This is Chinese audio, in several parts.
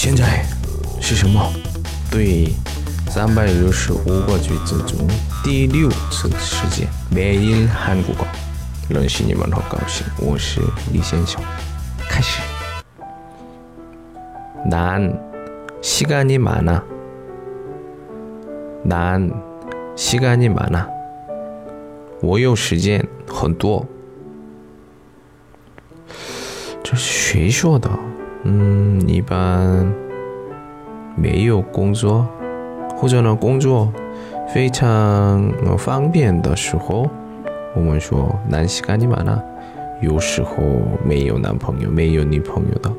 现在是什么？对，三百六十五个句子中第六次时间，每日韩国语，认识你们好高兴。我是李先生，开始。난 시간이 많아. 난 시간이 많아. 我有时间很多。这是谁说的？ 嗯，一般没有工作或者呢工作非常方便的时候，我们说난시간이많아有时候没有男朋友、没有女朋友的。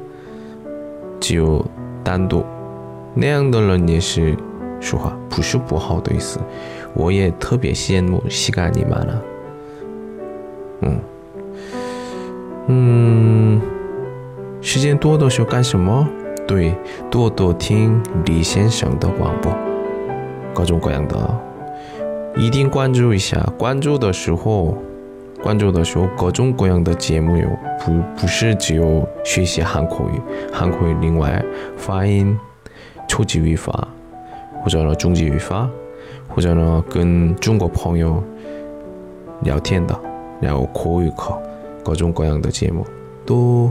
只有单独那样的人也是说话不是不好的意思，我也特别羡慕西干尼玛了。嗯嗯， 时间多的时候干什么？对，多多听李先生的广播，各种各样的，一定关注一下。关注的时候。关注的时候，各种各样的节目有，不不是只有学习韩国语，韩国语另外发音、初级语法，或者呢中级语法，或者呢跟中国朋友聊天的，然后口语课，各种各样的节目都